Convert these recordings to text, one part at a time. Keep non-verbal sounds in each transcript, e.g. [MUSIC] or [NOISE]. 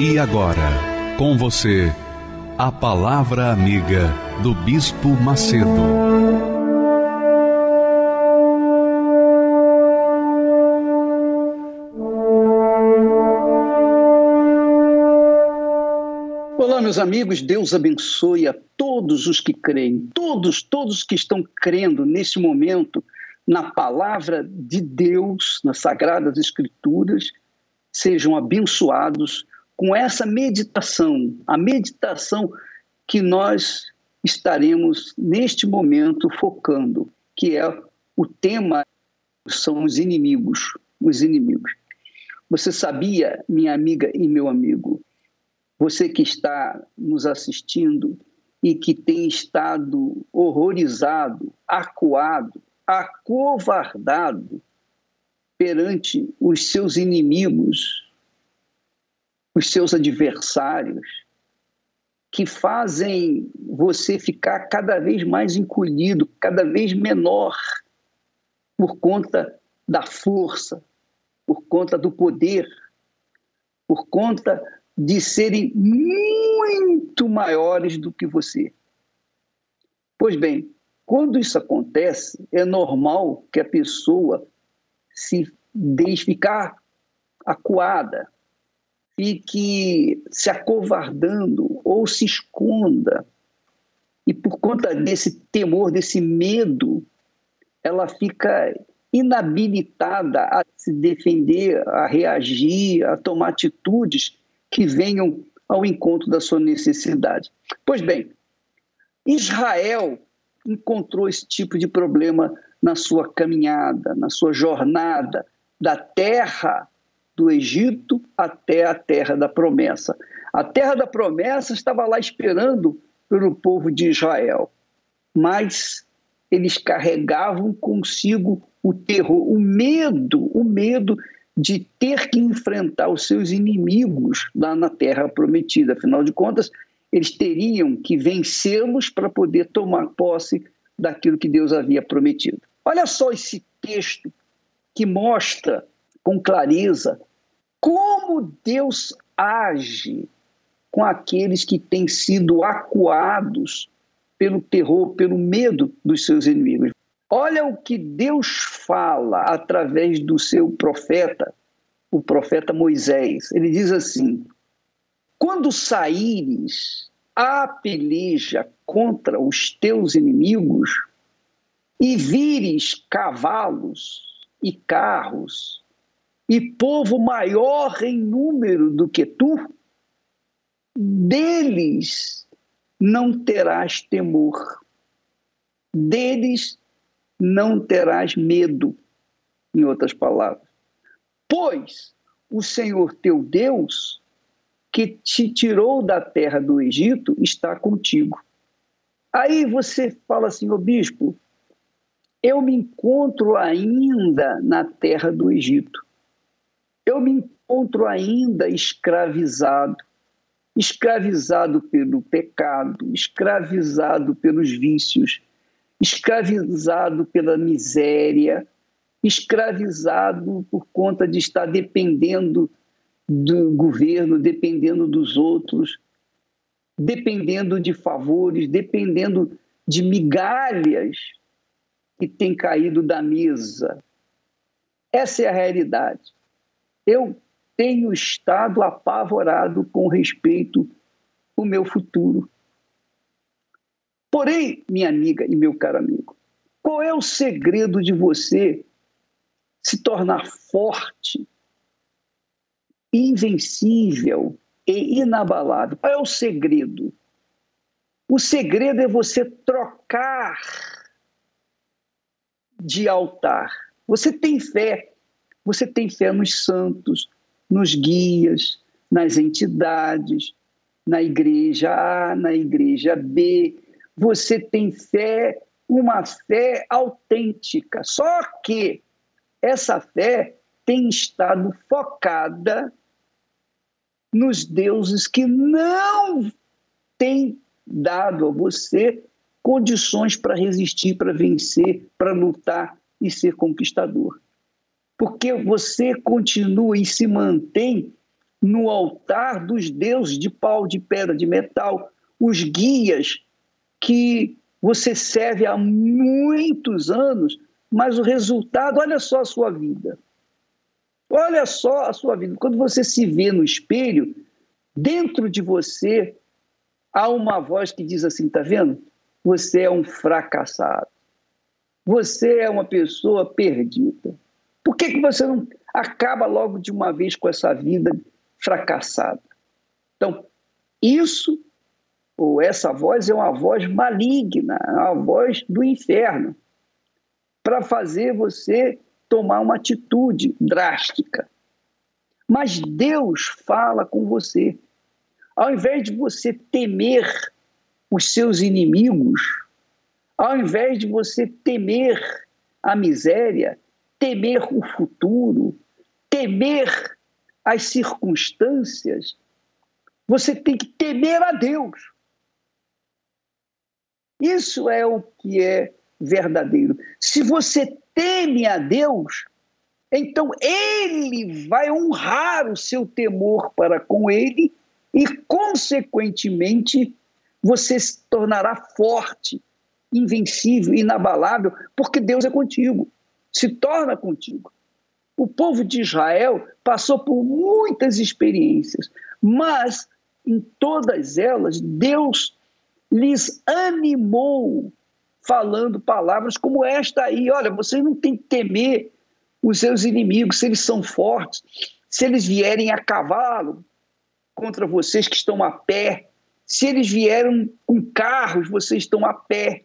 E agora, com você, a Palavra Amiga do Bispo Macedo. Olá, meus amigos, Deus abençoe a todos os que creem, todos, todos que estão crendo nesse momento na palavra de Deus, nas Sagradas Escrituras, sejam abençoados com essa meditação, a meditação que nós estaremos neste momento focando, que é o tema são os inimigos, os inimigos. Você sabia, minha amiga e meu amigo, você que está nos assistindo e que tem estado horrorizado, acuado, acovardado perante os seus inimigos, os seus adversários, que fazem você ficar cada vez mais encolhido, cada vez menor, por conta da força, por conta do poder, por conta de serem muito maiores do que você. Pois bem, quando isso acontece, é normal que a pessoa se deixe ficar acuada, fique se acovardando ou se esconda. E por conta desse temor, desse medo, ela fica inabilitada a se defender, a reagir, a tomar atitudes que venham ao encontro da sua necessidade. Pois bem, Israel encontrou esse tipo de problema na sua caminhada, na sua jornada da terra do Egito até a terra da promessa. A terra da promessa estava lá esperando pelo povo de Israel, mas eles carregavam consigo o terror, o medo, o medo de ter que enfrentar os seus inimigos lá na terra prometida. Afinal de contas, eles teriam que vencê-los para poder tomar posse daquilo que Deus havia prometido. Olha só esse texto que mostra com clareza como Deus age com aqueles que têm sido acuados pelo terror, pelo medo dos seus inimigos. Olha o que Deus fala através do seu profeta, o profeta Moisés. Ele diz assim: Quando saíres a peleja contra os teus inimigos e vires cavalos e carros e povo maior em número do que tu, deles não terás temor, deles não terás medo, em outras palavras. Pois o Senhor teu Deus, que te tirou da terra do Egito, está contigo. Aí você fala assim, ô bispo, eu me encontro ainda na terra do Egito eu me encontro ainda escravizado escravizado pelo pecado, escravizado pelos vícios, escravizado pela miséria, escravizado por conta de estar dependendo do governo, dependendo dos outros, dependendo de favores, dependendo de migalhas que têm caído da mesa. Essa é a realidade eu tenho estado apavorado com respeito ao meu futuro. Porém, minha amiga e meu caro amigo, qual é o segredo de você se tornar forte, invencível e inabalável? Qual é o segredo? O segredo é você trocar de altar. Você tem fé você tem fé nos santos, nos guias, nas entidades, na igreja A, na igreja B. Você tem fé, uma fé autêntica. Só que essa fé tem estado focada nos deuses que não têm dado a você condições para resistir, para vencer, para lutar e ser conquistador. Porque você continua e se mantém no altar dos deuses de pau, de pedra, de metal, os guias que você serve há muitos anos, mas o resultado, olha só a sua vida. Olha só a sua vida. Quando você se vê no espelho, dentro de você há uma voz que diz assim: tá vendo? Você é um fracassado. Você é uma pessoa perdida. Por que, que você não acaba logo de uma vez com essa vida fracassada? Então, isso ou essa voz é uma voz maligna, é uma voz do inferno, para fazer você tomar uma atitude drástica. Mas Deus fala com você. Ao invés de você temer os seus inimigos, ao invés de você temer a miséria, temer o futuro, temer as circunstâncias, você tem que temer a Deus. Isso é o que é verdadeiro. Se você teme a Deus, então ele vai honrar o seu temor para com ele e, consequentemente, você se tornará forte, invencível, inabalável, porque Deus é contigo, se torna contigo. O povo de Israel passou por muitas experiências, mas em todas elas Deus lhes animou falando palavras como esta aí. Olha, você não tem que temer os seus inimigos, se eles são fortes, se eles vierem a cavalo contra vocês que estão a pé, se eles vierem com carros, vocês estão a pé,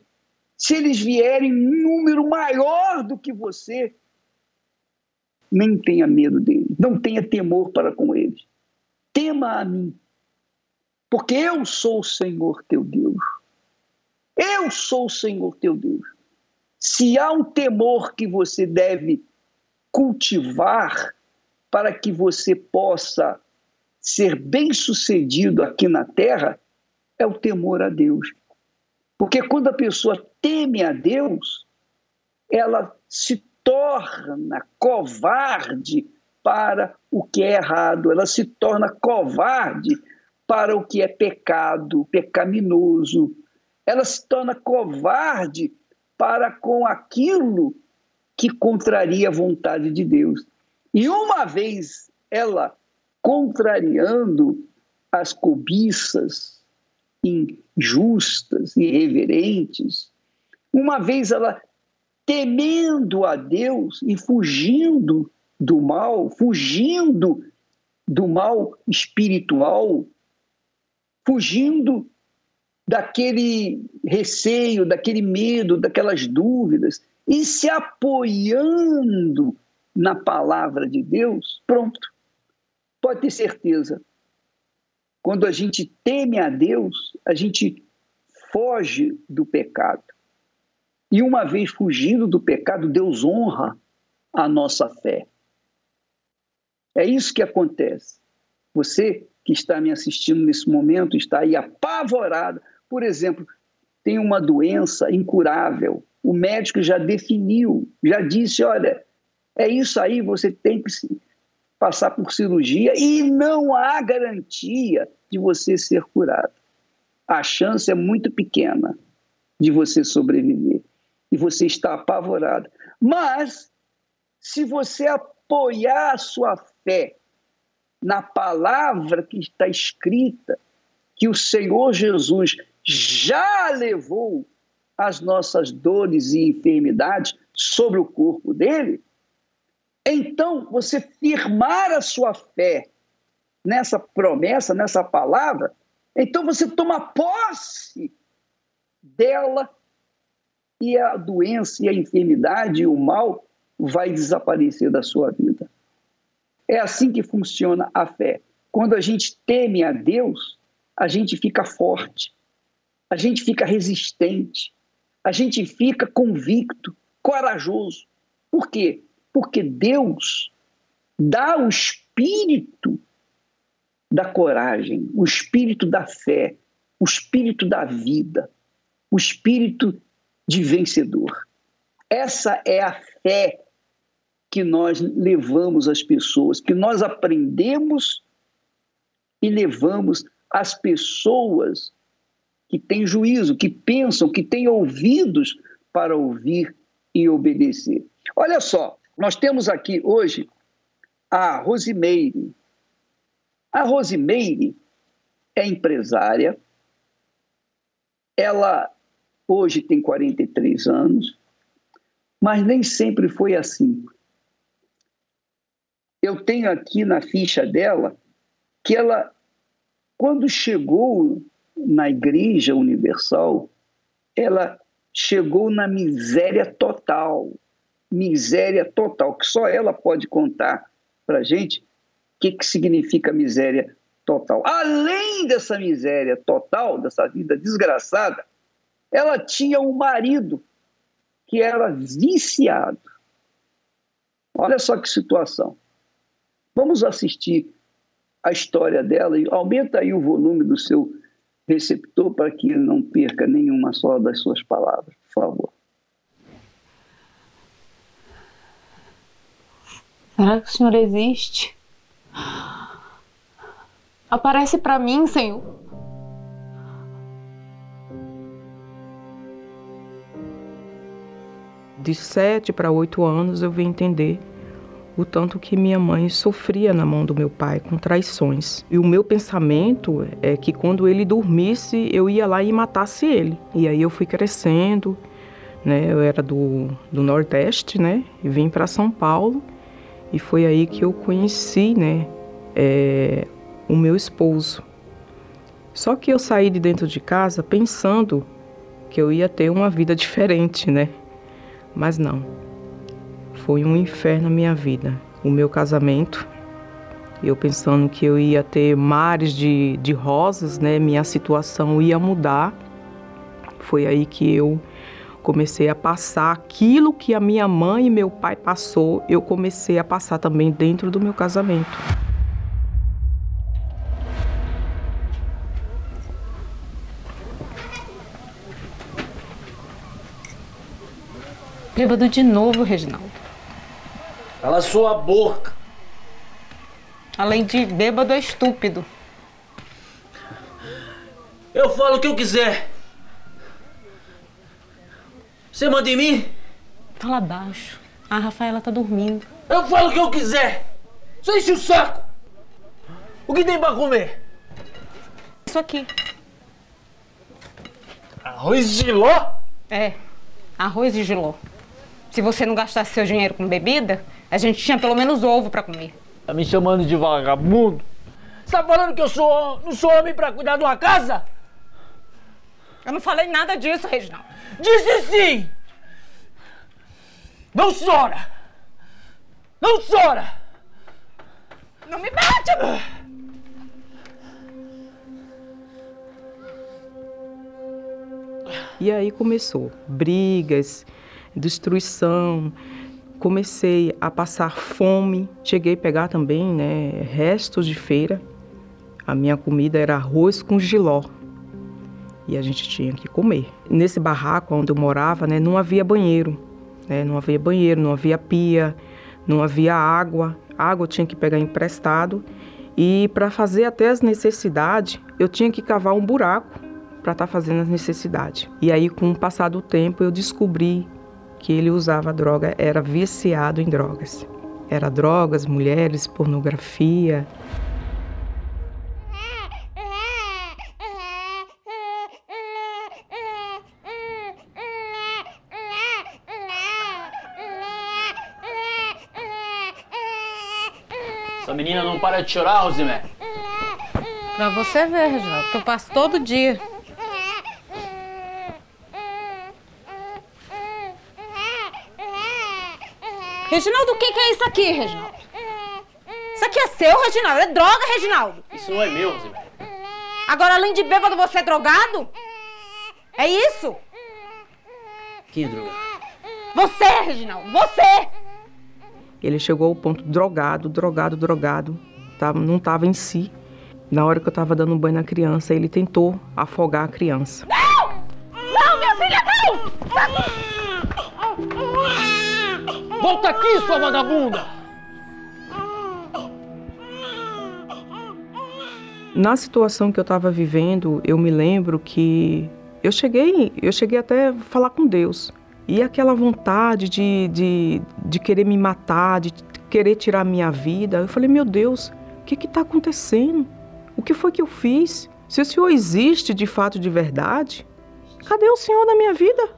se eles vierem em número maior do que você, nem tenha medo deles, não tenha temor para com eles. Tema a mim, porque eu sou o Senhor teu Deus. Eu sou o Senhor teu Deus. Se há um temor que você deve cultivar para que você possa ser bem-sucedido aqui na terra, é o temor a Deus. Porque quando a pessoa teme a Deus, ela se torna covarde para o que é errado, ela se torna covarde para o que é pecado, pecaminoso, ela se torna covarde para com aquilo que contraria a vontade de Deus. E uma vez ela contrariando as cobiças injustas, irreverentes, uma vez ela temendo a Deus e fugindo do mal, fugindo do mal espiritual, fugindo daquele receio, daquele medo, daquelas dúvidas e se apoiando na palavra de Deus, pronto. Pode ter certeza. Quando a gente teme a Deus, a gente foge do pecado. E uma vez fugindo do pecado, Deus honra a nossa fé. É isso que acontece. Você que está me assistindo nesse momento está aí apavorado, por exemplo, tem uma doença incurável, o médico já definiu, já disse: olha, é isso aí, você tem que passar por cirurgia e não há garantia de você ser curado. A chance é muito pequena de você sobreviver e você está apavorado. Mas, se você apoiar a sua fé na palavra que está escrita, que o Senhor Jesus já levou as nossas dores e enfermidades sobre o corpo dele, então você firmar a sua fé nessa promessa, nessa palavra, então você toma posse dela e a doença e a enfermidade e o mal vai desaparecer da sua vida. É assim que funciona a fé. Quando a gente teme a Deus, a gente fica forte, a gente fica resistente, a gente fica convicto, corajoso. Por quê? Porque Deus dá o espírito da coragem, o espírito da fé, o espírito da vida, o espírito de vencedor. Essa é a fé que nós levamos às pessoas, que nós aprendemos e levamos às pessoas que têm juízo, que pensam, que têm ouvidos para ouvir e obedecer. Olha só, nós temos aqui hoje a Rosimeire. A Rosimeire é empresária, ela hoje tem 43 anos, mas nem sempre foi assim. Eu tenho aqui na ficha dela que ela, quando chegou na Igreja Universal, ela chegou na miséria total. Miséria total, que só ela pode contar para gente o que, que significa miséria total. Além dessa miséria total, dessa vida desgraçada, ela tinha um marido que era viciado. Olha só que situação. Vamos assistir a história dela e aumenta aí o volume do seu receptor para que ele não perca nenhuma só das suas palavras, por favor. Será que o Senhor existe? Aparece para mim, Senhor. De sete para oito anos eu vim entender o tanto que minha mãe sofria na mão do meu pai com traições. E o meu pensamento é que quando ele dormisse, eu ia lá e matasse ele. E aí eu fui crescendo, né? Eu era do, do Nordeste, né? E vim para São Paulo. E foi aí que eu conheci, né? É, o meu esposo. Só que eu saí de dentro de casa pensando que eu ia ter uma vida diferente, né? Mas não foi um inferno a minha vida. O meu casamento, eu pensando que eu ia ter mares de, de rosas, né? Minha situação ia mudar. Foi aí que eu comecei a passar aquilo que a minha mãe e meu pai passou, eu comecei a passar também dentro do meu casamento. Bêbado de novo, Reginaldo. Cala sua boca. Além de bêbado, é estúpido. Eu falo o que eu quiser. Você manda em mim? Fala baixo. A Rafaela tá dormindo. Eu falo o que eu quiser. Você enche o saco. O que tem pra comer? Isso aqui. Arroz de giló? É, arroz de giló. Se você não gastasse seu dinheiro com bebida, a gente tinha pelo menos ovo para comer. Tá me chamando de vagabundo? Você tá falando que eu sou, não sou homem para cuidar de uma casa? Eu não falei nada disso, Reginaldo. Disse sim! Não chora! Não chora! Não me bate! E aí começou brigas, destruição, comecei a passar fome, cheguei a pegar também né, restos de feira. A minha comida era arroz com giló e a gente tinha que comer. Nesse barraco onde eu morava, né, não havia banheiro, né, não havia banheiro, não havia pia, não havia água. água eu tinha que pegar emprestado e para fazer até as necessidades eu tinha que cavar um buraco para estar tá fazendo as necessidades. E aí, com o passar do tempo, eu descobri que ele usava droga, era viciado em drogas. Era drogas, mulheres, pornografia. Essa menina não para de chorar, Rosimé. Pra você ver, Reginaldo, que eu passo todo dia. Reginaldo, o que, que é isso aqui, Reginaldo? Isso aqui é seu, Reginaldo. É droga, Reginaldo. Isso não é meu, Rosemary. Agora, além de bêbado, você é drogado? É isso? Quem é droga? Você, Reginaldo. Você! Ele chegou ao ponto drogado, drogado, drogado. Tava, não estava em si. Na hora que eu estava dando banho na criança, ele tentou afogar a criança. Não! Não, minha filha, não! Volta aqui, sua vagabunda! Na situação que eu estava vivendo, eu me lembro que eu cheguei, eu cheguei até a falar com Deus. E aquela vontade de, de, de querer me matar, de querer tirar a minha vida, eu falei, meu Deus, o que está acontecendo? O que foi que eu fiz? Se o Senhor existe de fato de verdade, cadê o Senhor na minha vida?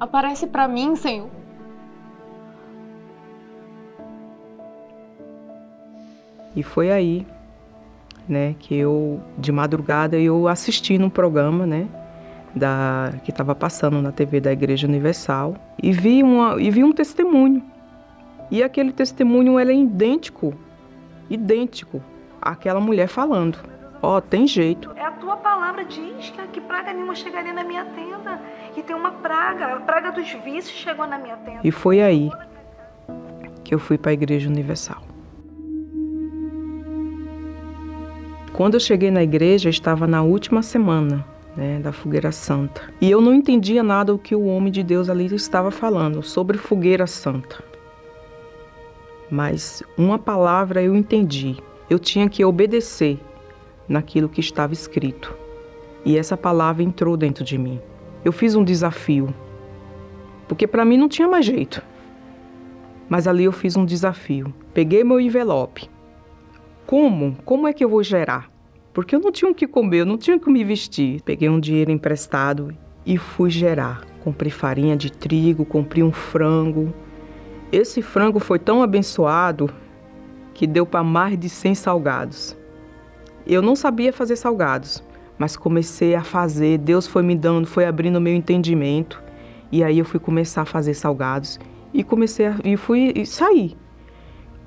Aparece para mim, Senhor. E foi aí, né, que eu de madrugada eu assisti num programa, né, da que estava passando na TV da Igreja Universal e vi uma e vi um testemunho. E aquele testemunho ele é idêntico, idêntico àquela mulher falando. Ó, oh, tem jeito. É a tua palavra diz que, que praga nenhuma chegaria na minha tenda. E tem uma praga, a praga dos vícios chegou na minha tenda. E foi aí que eu fui para a Igreja Universal. Quando eu cheguei na igreja, estava na última semana né, da fogueira santa. E eu não entendia nada o que o homem de Deus ali estava falando sobre fogueira santa. Mas uma palavra eu entendi. Eu tinha que obedecer naquilo que estava escrito. E essa palavra entrou dentro de mim. Eu fiz um desafio. Porque para mim não tinha mais jeito. Mas ali eu fiz um desafio. Peguei meu envelope. Como? Como é que eu vou gerar? Porque eu não tinha o que comer, eu não tinha o que me vestir. Peguei um dinheiro emprestado e fui gerar. Comprei farinha de trigo, comprei um frango. Esse frango foi tão abençoado que deu para mais de 100 salgados. Eu não sabia fazer salgados, mas comecei a fazer. Deus foi me dando, foi abrindo meu entendimento. E aí eu fui começar a fazer salgados e comecei a, e fui e saí.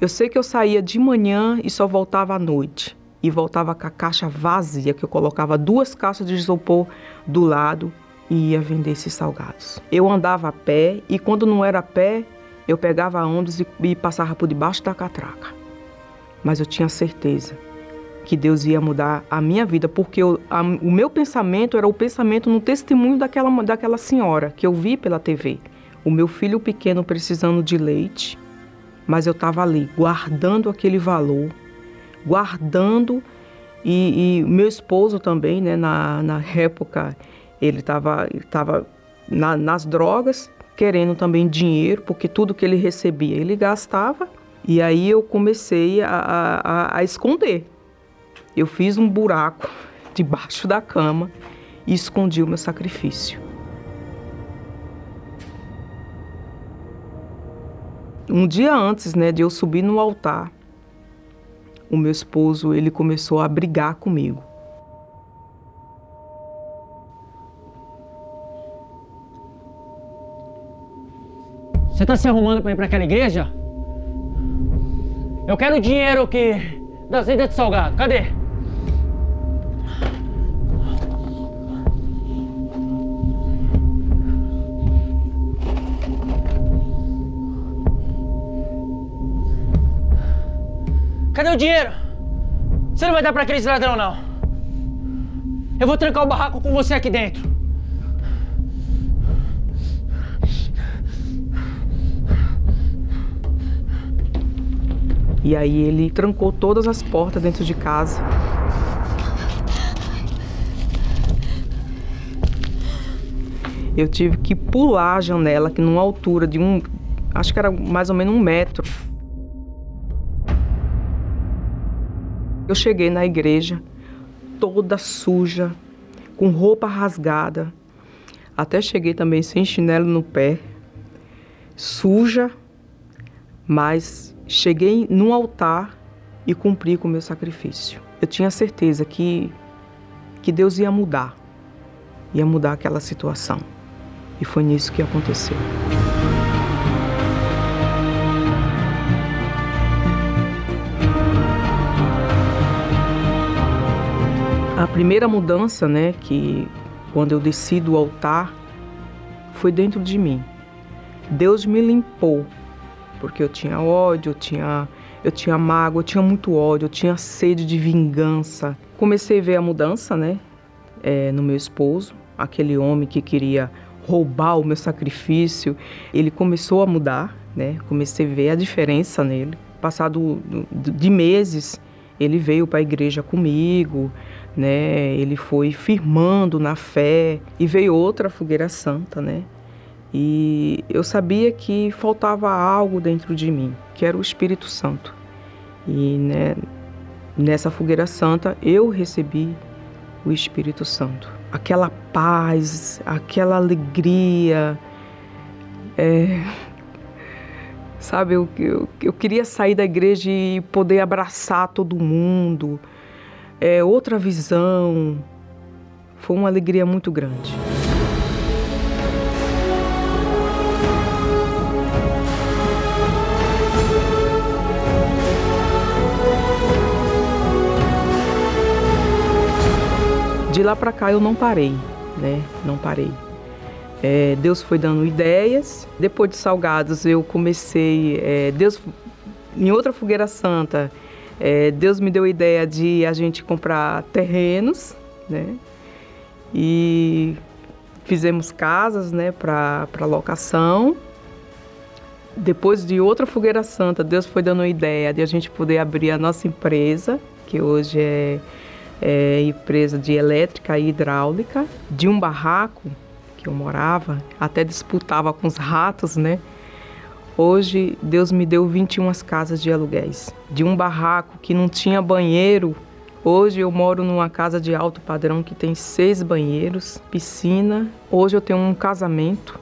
Eu sei que eu saía de manhã e só voltava à noite e voltava com a caixa vazia, que eu colocava duas caixas de isopor do lado e ia vender esses salgados. Eu andava a pé e quando não era a pé, eu pegava ondas e, e passava por debaixo da catraca. Mas eu tinha certeza que Deus ia mudar a minha vida, porque eu, a, o meu pensamento era o pensamento no testemunho daquela, daquela senhora que eu vi pela TV. O meu filho pequeno precisando de leite, mas eu estava ali guardando aquele valor guardando e, e meu esposo também, né, na, na época, ele estava tava na, nas drogas, querendo também dinheiro, porque tudo que ele recebia ele gastava. E aí eu comecei a, a, a esconder. Eu fiz um buraco [LAUGHS] debaixo da cama e escondi o meu sacrifício. Um dia antes né, de eu subir no altar, o meu esposo ele começou a brigar comigo. Você está se arrumando para ir para aquela igreja? Eu quero o dinheiro que das vendas de salgado. Cadê? Cadê o dinheiro? Você não vai dar pra aquele ladrão, não. Eu vou trancar o barraco com você aqui dentro. E aí ele trancou todas as portas dentro de casa. Eu tive que pular a janela, que numa altura de um. Acho que era mais ou menos um metro. Eu cheguei na igreja toda suja, com roupa rasgada. Até cheguei também sem chinelo no pé, suja, mas cheguei no altar e cumpri com o meu sacrifício. Eu tinha certeza que, que Deus ia mudar, ia mudar aquela situação. E foi nisso que aconteceu. A primeira mudança, né, que quando eu desci do altar, foi dentro de mim. Deus me limpou, porque eu tinha ódio, eu tinha, eu tinha mágoa, eu tinha muito ódio, eu tinha sede de vingança. Comecei a ver a mudança, né, é, no meu esposo, aquele homem que queria roubar o meu sacrifício. Ele começou a mudar, né? Comecei a ver a diferença nele. Passado de meses, ele veio para a igreja comigo, né? Ele foi firmando na fé e veio outra fogueira santa, né? E eu sabia que faltava algo dentro de mim, que era o Espírito Santo. E né, nessa fogueira santa eu recebi o Espírito Santo. Aquela paz, aquela alegria. É, sabe, eu, eu, eu, queria sair da igreja e poder abraçar todo mundo. É, outra visão. Foi uma alegria muito grande. de lá para cá eu não parei, né? Não parei. É, Deus foi dando ideias. Depois de Salgados eu comecei, é, Deus em outra fogueira santa, é, Deus me deu a ideia de a gente comprar terrenos, né? E fizemos casas, né, para locação. Depois de outra fogueira santa, Deus foi dando a ideia de a gente poder abrir a nossa empresa, que hoje é é, empresa de elétrica e hidráulica, de um barraco que eu morava, até disputava com os ratos, né? Hoje Deus me deu 21 casas de aluguéis. De um barraco que não tinha banheiro, hoje eu moro numa casa de alto padrão que tem seis banheiros, piscina. Hoje eu tenho um casamento.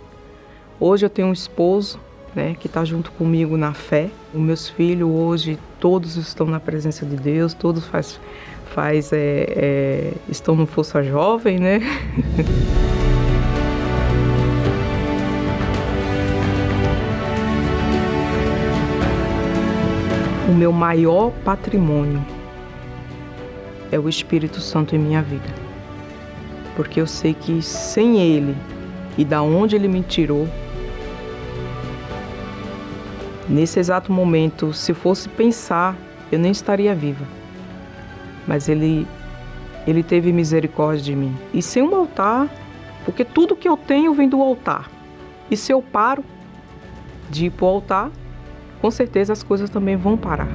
Hoje eu tenho um esposo, né, que está junto comigo na fé. Os meus filhos hoje todos estão na presença de Deus, todos faz, faz é, é, estão no Força Jovem, né? [LAUGHS] o meu maior patrimônio é o Espírito Santo em minha vida. Porque eu sei que sem ele e da onde ele me tirou, nesse exato momento, se fosse pensar, eu nem estaria viva mas ele ele teve misericórdia de mim. E sem um altar, porque tudo que eu tenho vem do altar. E se eu paro de ir para o altar, com certeza as coisas também vão parar.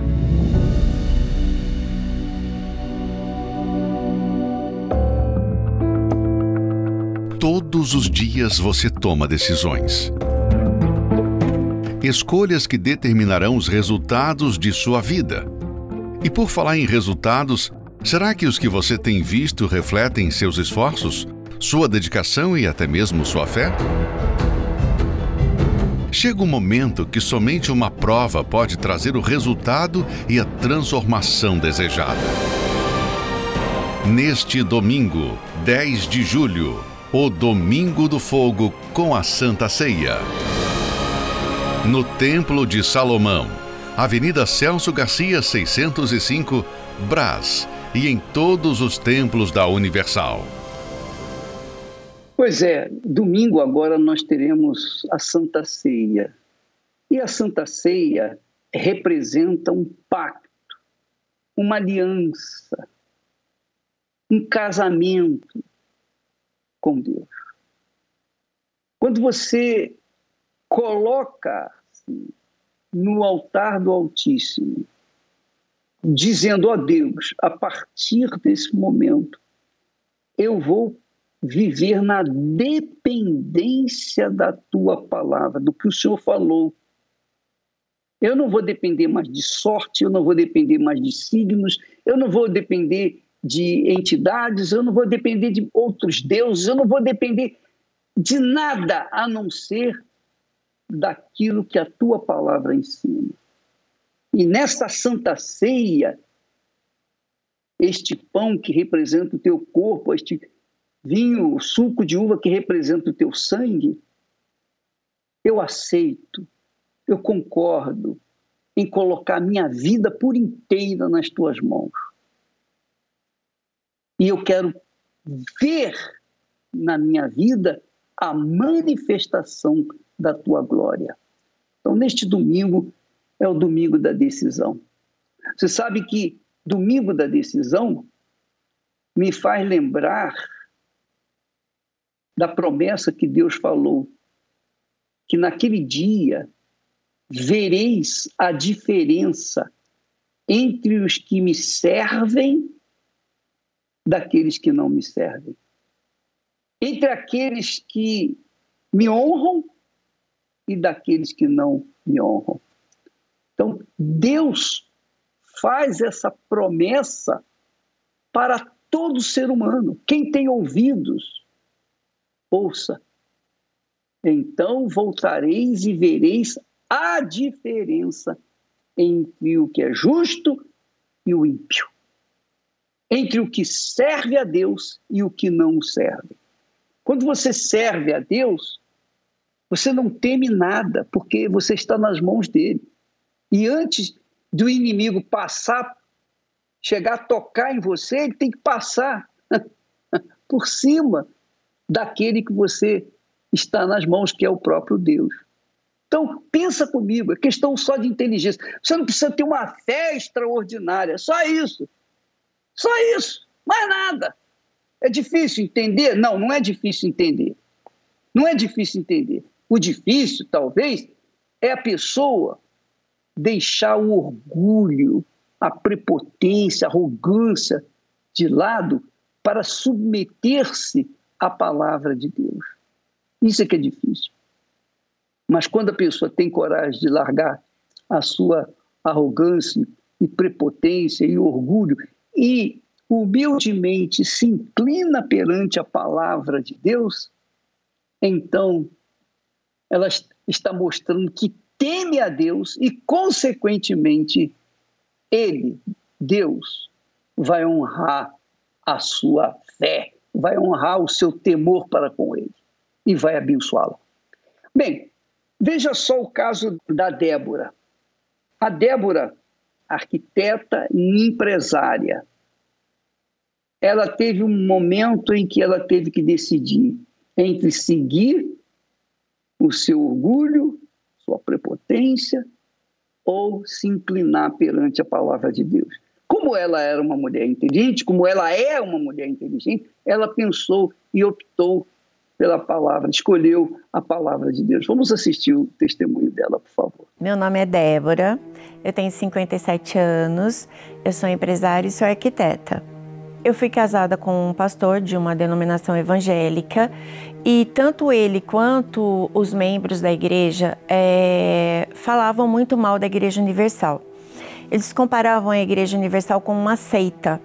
Todos os dias você toma decisões. Escolhas que determinarão os resultados de sua vida. E por falar em resultados, Será que os que você tem visto refletem seus esforços, sua dedicação e até mesmo sua fé? Chega um momento que somente uma prova pode trazer o resultado e a transformação desejada. Neste domingo, 10 de julho, o Domingo do Fogo com a Santa Ceia. No Templo de Salomão, Avenida Celso Garcia, 605, Brás e em todos os templos da Universal. Pois é, domingo agora nós teremos a Santa Ceia. E a Santa Ceia representa um pacto, uma aliança, um casamento com Deus. Quando você coloca no altar do Altíssimo dizendo a Deus, a partir desse momento, eu vou viver na dependência da tua palavra, do que o Senhor falou. Eu não vou depender mais de sorte, eu não vou depender mais de signos, eu não vou depender de entidades, eu não vou depender de outros deuses, eu não vou depender de nada a não ser daquilo que a tua palavra ensina. E nesta santa ceia, este pão que representa o teu corpo, este vinho, o suco de uva que representa o teu sangue, eu aceito, eu concordo em colocar minha vida por inteira nas tuas mãos. E eu quero ver na minha vida a manifestação da tua glória. Então, neste domingo é o domingo da decisão. Você sabe que domingo da decisão me faz lembrar da promessa que Deus falou, que naquele dia vereis a diferença entre os que me servem daqueles que não me servem. Entre aqueles que me honram e daqueles que não me honram. Então, Deus faz essa promessa para todo ser humano. Quem tem ouvidos, ouça. Então voltareis e vereis a diferença entre o que é justo e o ímpio, entre o que serve a Deus e o que não serve. Quando você serve a Deus, você não teme nada, porque você está nas mãos dele. E antes do inimigo passar, chegar a tocar em você, ele tem que passar [LAUGHS] por cima daquele que você está nas mãos, que é o próprio Deus. Então, pensa comigo, é questão só de inteligência. Você não precisa ter uma fé extraordinária, só isso. Só isso, mais nada. É difícil entender? Não, não é difícil entender. Não é difícil entender. O difícil, talvez, é a pessoa deixar o orgulho, a prepotência, a arrogância de lado para submeter-se à palavra de Deus. Isso é que é difícil. Mas quando a pessoa tem coragem de largar a sua arrogância e prepotência e orgulho e humildemente se inclina perante a palavra de Deus, então ela está mostrando que teme a Deus e, consequentemente, ele, Deus, vai honrar a sua fé, vai honrar o seu temor para com ele e vai abençoá-lo. Bem, Veja só o caso da Débora. A Débora, arquiteta e empresária, ela teve um momento em que ela teve que decidir entre seguir o seu orgulho, sua prepotência, ou se inclinar perante a palavra de Deus. Como ela era uma mulher inteligente, como ela é uma mulher inteligente, ela pensou e optou pela palavra, escolheu a palavra de Deus. Vamos assistir o testemunho dela, por favor. Meu nome é Débora, eu tenho 57 anos, eu sou empresária e sou arquiteta. Eu fui casada com um pastor de uma denominação evangélica e tanto ele quanto os membros da igreja é, falavam muito mal da Igreja Universal. Eles comparavam a Igreja Universal com uma seita.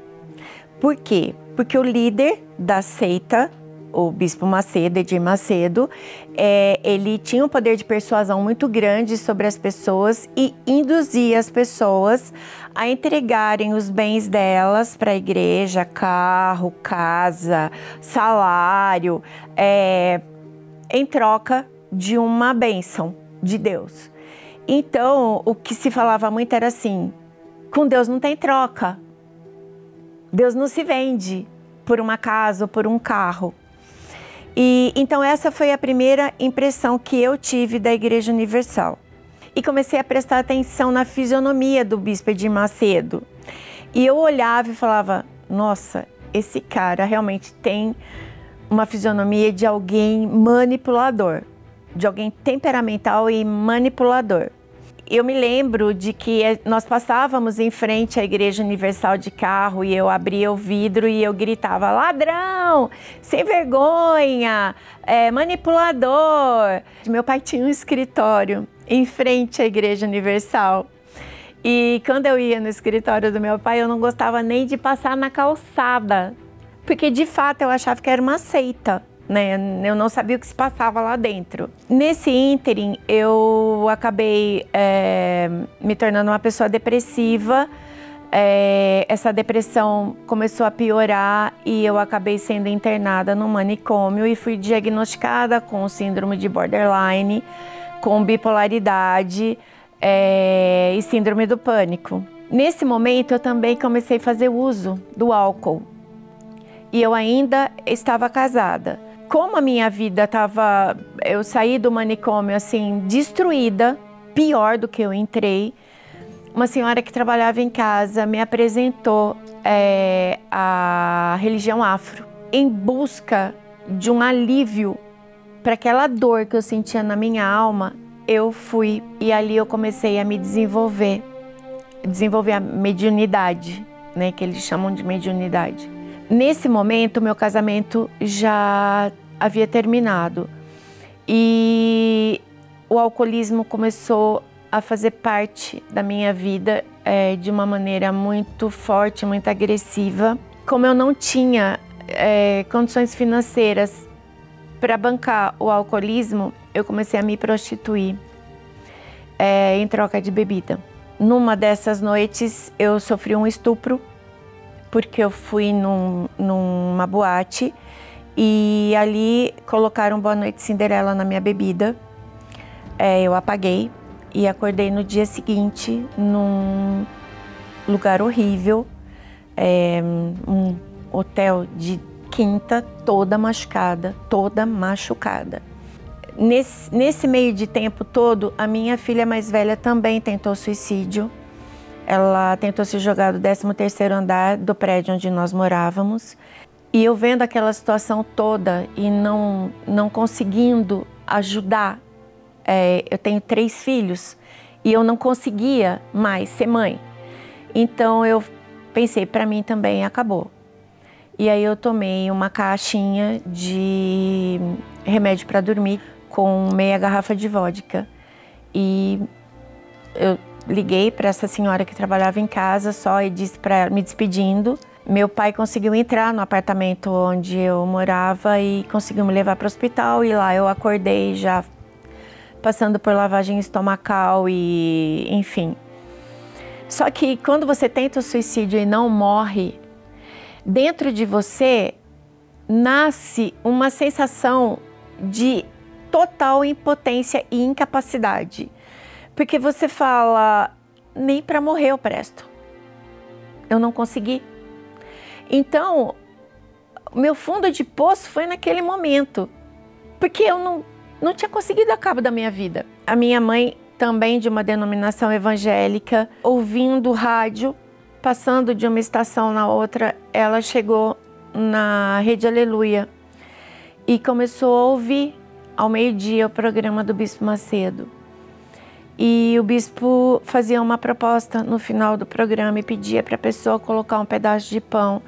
Por quê? Porque o líder da seita o Bispo Macedo, Edir Macedo, é, ele tinha um poder de persuasão muito grande sobre as pessoas e induzia as pessoas a entregarem os bens delas para a igreja, carro, casa, salário, é, em troca de uma bênção de Deus. Então, o que se falava muito era assim: com Deus não tem troca. Deus não se vende por uma casa ou por um carro. E então essa foi a primeira impressão que eu tive da Igreja Universal. E comecei a prestar atenção na fisionomia do bispo de Macedo. E eu olhava e falava: "Nossa, esse cara realmente tem uma fisionomia de alguém manipulador, de alguém temperamental e manipulador eu me lembro de que é, nós passávamos em frente à Igreja Universal de carro e eu abria o vidro e eu gritava: ladrão, sem vergonha, é, manipulador. Meu pai tinha um escritório em frente à Igreja Universal. E quando eu ia no escritório do meu pai, eu não gostava nem de passar na calçada, porque de fato eu achava que era uma seita né? Eu não sabia o que se passava lá dentro. Nesse ínterim, eu acabei é, me tornando uma pessoa depressiva. É, essa depressão começou a piorar e eu acabei sendo internada no manicômio e fui diagnosticada com síndrome de borderline, com bipolaridade é, e síndrome do pânico. Nesse momento, eu também comecei a fazer uso do álcool e eu ainda estava casada. Como a minha vida estava, eu saí do manicômio assim destruída, pior do que eu entrei. Uma senhora que trabalhava em casa me apresentou é, a religião afro em busca de um alívio para aquela dor que eu sentia na minha alma. Eu fui e ali eu comecei a me desenvolver, desenvolver a mediunidade, né, que eles chamam de mediunidade. Nesse momento, meu casamento já havia terminado e o alcoolismo começou a fazer parte da minha vida é, de uma maneira muito forte, muito agressiva. Como eu não tinha é, condições financeiras para bancar o alcoolismo, eu comecei a me prostituir é, em troca de bebida. Numa dessas noites, eu sofri um estupro porque eu fui num, numa boate e ali colocaram Boa Noite Cinderela na minha bebida. É, eu apaguei e acordei no dia seguinte num lugar horrível, é, um hotel de quinta, toda machucada, toda machucada. Nesse, nesse meio de tempo todo, a minha filha mais velha também tentou suicídio. Ela tentou se jogar do 13º andar do prédio onde nós morávamos. E eu vendo aquela situação toda e não, não conseguindo ajudar, é, eu tenho três filhos e eu não conseguia mais ser mãe. Então eu pensei, para mim também acabou. E aí eu tomei uma caixinha de remédio para dormir com meia garrafa de vodka. E eu liguei para essa senhora que trabalhava em casa só e disse para ela, me despedindo. Meu pai conseguiu entrar no apartamento onde eu morava e conseguiu me levar para o hospital. E lá eu acordei já passando por lavagem estomacal e enfim. Só que quando você tenta o suicídio e não morre, dentro de você nasce uma sensação de total impotência e incapacidade. Porque você fala, nem para morrer eu presto. Eu não consegui. Então, meu fundo de poço foi naquele momento. Porque eu não, não tinha conseguido a cabo da minha vida. A minha mãe, também de uma denominação evangélica, ouvindo rádio, passando de uma estação na outra, ela chegou na Rede Aleluia e começou a ouvir ao meio-dia o programa do Bispo Macedo. E o bispo fazia uma proposta no final do programa e pedia para a pessoa colocar um pedaço de pão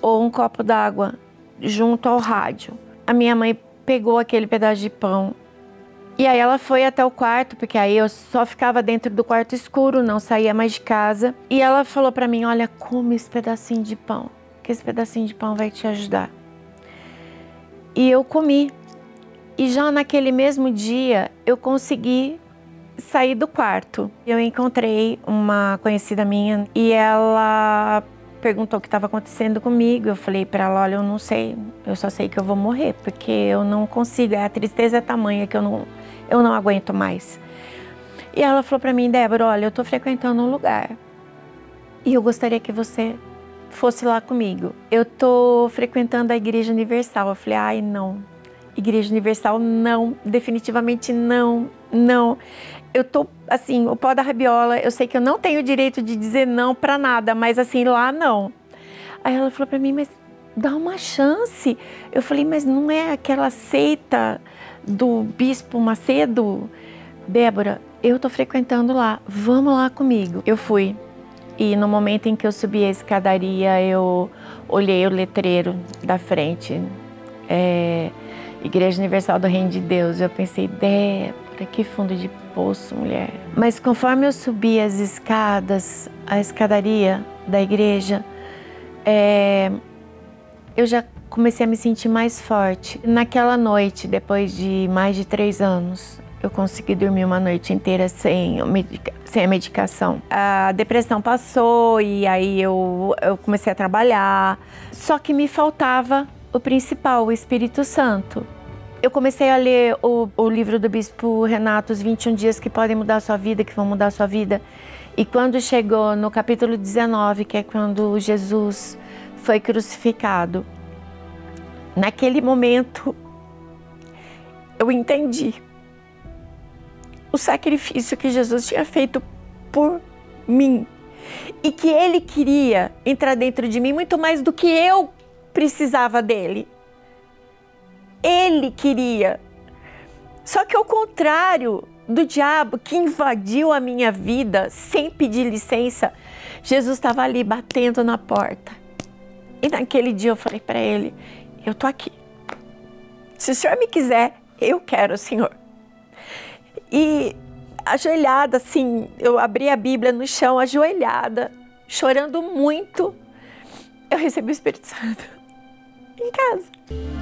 ou um copo d'água junto ao rádio. A minha mãe pegou aquele pedaço de pão e aí ela foi até o quarto, porque aí eu só ficava dentro do quarto escuro, não saía mais de casa. E ela falou para mim: "Olha, come esse pedacinho de pão, que esse pedacinho de pão vai te ajudar". E eu comi. E já naquele mesmo dia eu consegui saí do quarto. Eu encontrei uma conhecida minha e ela perguntou o que estava acontecendo comigo. Eu falei para ela: Olha, eu não sei, eu só sei que eu vou morrer, porque eu não consigo. A tristeza é tamanha que eu não, eu não aguento mais. E ela falou para mim: Débora, olha, eu estou frequentando um lugar e eu gostaria que você fosse lá comigo. Eu estou frequentando a Igreja Universal. Eu falei: Ai, não. Igreja Universal, não, definitivamente não, não eu tô assim, o pó da rabiola, eu sei que eu não tenho direito de dizer não para nada, mas assim, lá não. Aí ela falou para mim, mas dá uma chance. Eu falei, mas não é aquela seita do bispo Macedo? Débora, eu tô frequentando lá, vamos lá comigo. Eu fui. E no momento em que eu subi a escadaria, eu olhei o letreiro da frente. É, Igreja Universal do Reino de Deus. Eu pensei, Débora, que fundo de poço, mulher. Mas conforme eu subi as escadas, a escadaria da igreja, é, eu já comecei a me sentir mais forte. Naquela noite, depois de mais de três anos, eu consegui dormir uma noite inteira sem, sem a medicação. A depressão passou e aí eu, eu comecei a trabalhar. Só que me faltava o principal, o Espírito Santo. Eu comecei a ler o, o livro do Bispo Renato, Os 21 Dias que Podem Mudar a Sua Vida, que vão mudar a sua vida. E quando chegou no capítulo 19, que é quando Jesus foi crucificado, naquele momento, eu entendi o sacrifício que Jesus tinha feito por mim e que ele queria entrar dentro de mim muito mais do que eu precisava dele. Ele queria. Só que ao contrário do diabo que invadiu a minha vida sem pedir licença, Jesus estava ali batendo na porta. E naquele dia eu falei para ele: Eu tô aqui. Se o senhor me quiser, eu quero o senhor. E ajoelhada, assim, eu abri a Bíblia no chão, ajoelhada, chorando muito, eu recebi o Espírito Santo [LAUGHS] em casa.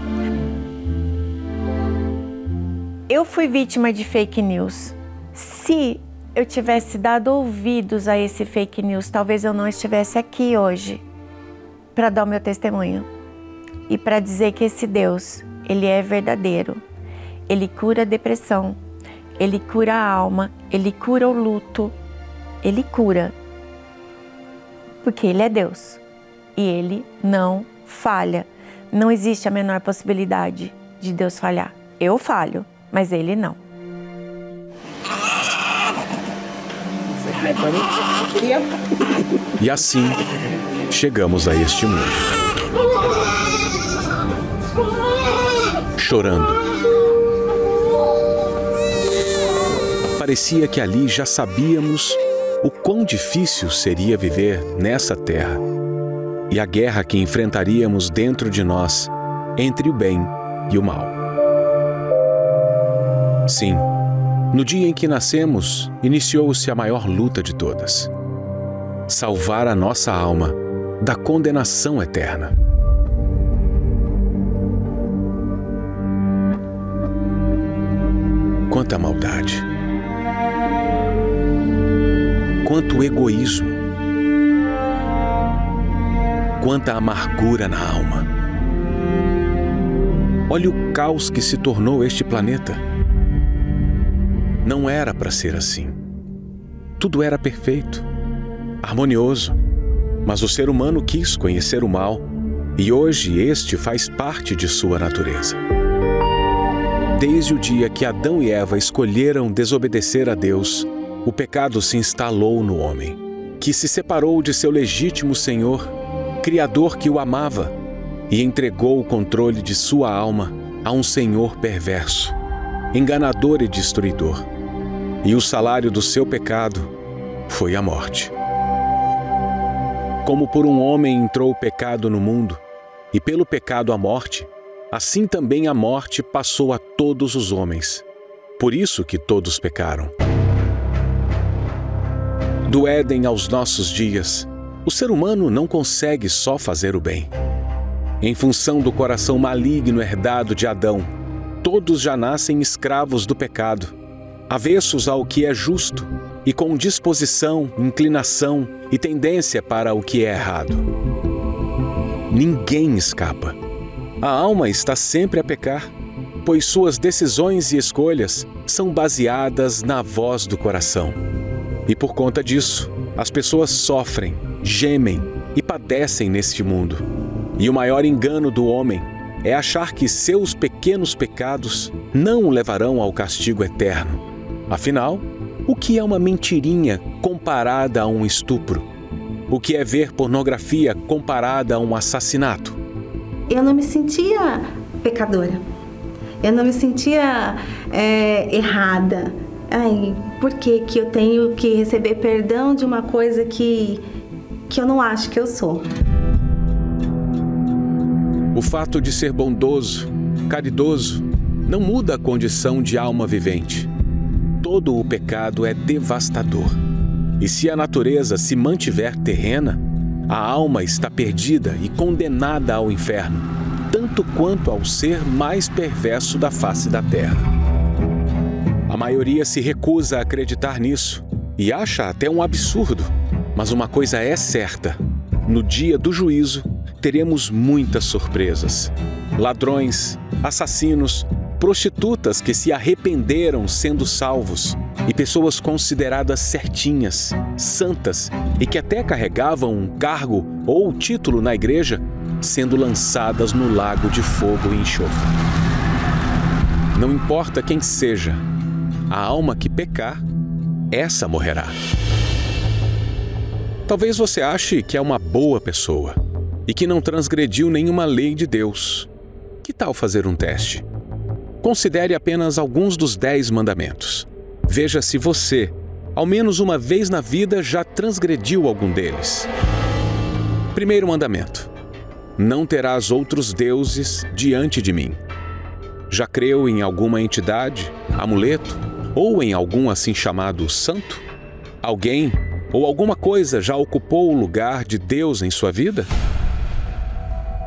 Eu fui vítima de fake news. Se eu tivesse dado ouvidos a esse fake news, talvez eu não estivesse aqui hoje para dar o meu testemunho e para dizer que esse Deus, ele é verdadeiro. Ele cura a depressão, ele cura a alma, ele cura o luto, ele cura. Porque ele é Deus e ele não falha. Não existe a menor possibilidade de Deus falhar. Eu falho, mas ele não. E assim chegamos a este mundo. Chorando parecia que ali já sabíamos o quão difícil seria viver nessa terra e a guerra que enfrentaríamos dentro de nós entre o bem e o mal. Sim, no dia em que nascemos, iniciou-se a maior luta de todas: salvar a nossa alma da condenação eterna. Quanta maldade! quanto egoísmo, quanta amargura na alma. Olha o caos que se tornou este planeta. Não era para ser assim. Tudo era perfeito, harmonioso, mas o ser humano quis conhecer o mal e hoje este faz parte de sua natureza. Desde o dia que Adão e Eva escolheram desobedecer a Deus, o pecado se instalou no homem, que se separou de seu legítimo Senhor, Criador que o amava, e entregou o controle de sua alma a um Senhor perverso, enganador e destruidor. E o salário do seu pecado foi a morte. Como por um homem entrou o pecado no mundo, e pelo pecado a morte, assim também a morte passou a todos os homens. Por isso que todos pecaram. Do Éden aos nossos dias, o ser humano não consegue só fazer o bem. Em função do coração maligno herdado de Adão, todos já nascem escravos do pecado, avessos ao que é justo e com disposição, inclinação e tendência para o que é errado. Ninguém escapa. A alma está sempre a pecar, pois suas decisões e escolhas são baseadas na voz do coração. E por conta disso, as pessoas sofrem, gemem e padecem neste mundo. E o maior engano do homem é achar que seus pequenos pecados não o levarão ao castigo eterno. Afinal, o que é uma mentirinha comparada a um estupro? O que é ver pornografia comparada a um assassinato? Eu não me sentia pecadora. Eu não me sentia é, errada. Ai, por que, que eu tenho que receber perdão de uma coisa que, que eu não acho que eu sou? O fato de ser bondoso, caridoso, não muda a condição de alma vivente. Todo o pecado é devastador. E se a natureza se mantiver terrena, a alma está perdida e condenada ao inferno, tanto quanto ao ser mais perverso da face da terra. A maioria se recusa a acreditar nisso e acha até um absurdo. Mas uma coisa é certa: no dia do juízo, teremos muitas surpresas. Ladrões, assassinos, prostitutas que se arrependeram sendo salvos e pessoas consideradas certinhas, santas e que até carregavam um cargo ou título na igreja, sendo lançadas no lago de fogo e enxofre. Não importa quem seja, a alma que pecar, essa morrerá. Talvez você ache que é uma boa pessoa e que não transgrediu nenhuma lei de Deus. Que tal fazer um teste? Considere apenas alguns dos dez mandamentos. Veja se você, ao menos uma vez na vida, já transgrediu algum deles. Primeiro mandamento: Não terás outros deuses diante de mim. Já creu em alguma entidade, amuleto ou em algum assim chamado santo? Alguém ou alguma coisa já ocupou o lugar de Deus em sua vida?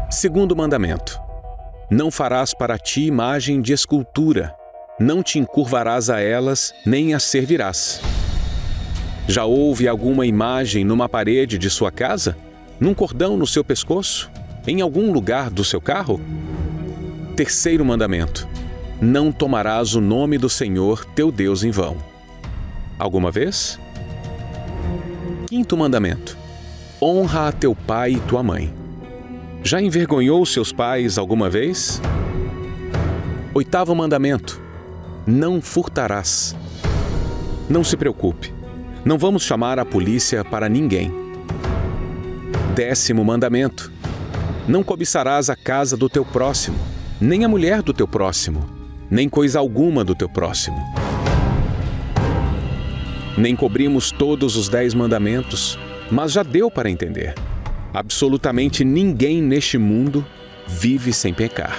Segundo mandamento: Não farás para ti imagem de escultura, não te encurvarás a elas, nem as servirás. Já houve alguma imagem numa parede de sua casa? Num cordão no seu pescoço? Em algum lugar do seu carro? Terceiro mandamento: Não tomarás o nome do Senhor teu Deus em vão. Alguma vez? Quinto mandamento: Honra a teu pai e tua mãe. Já envergonhou seus pais alguma vez? Oitavo mandamento: Não furtarás. Não se preocupe, não vamos chamar a polícia para ninguém. Décimo mandamento: Não cobiçarás a casa do teu próximo, nem a mulher do teu próximo, nem coisa alguma do teu próximo. Nem cobrimos todos os dez mandamentos, mas já deu para entender. Absolutamente ninguém neste mundo vive sem pecar.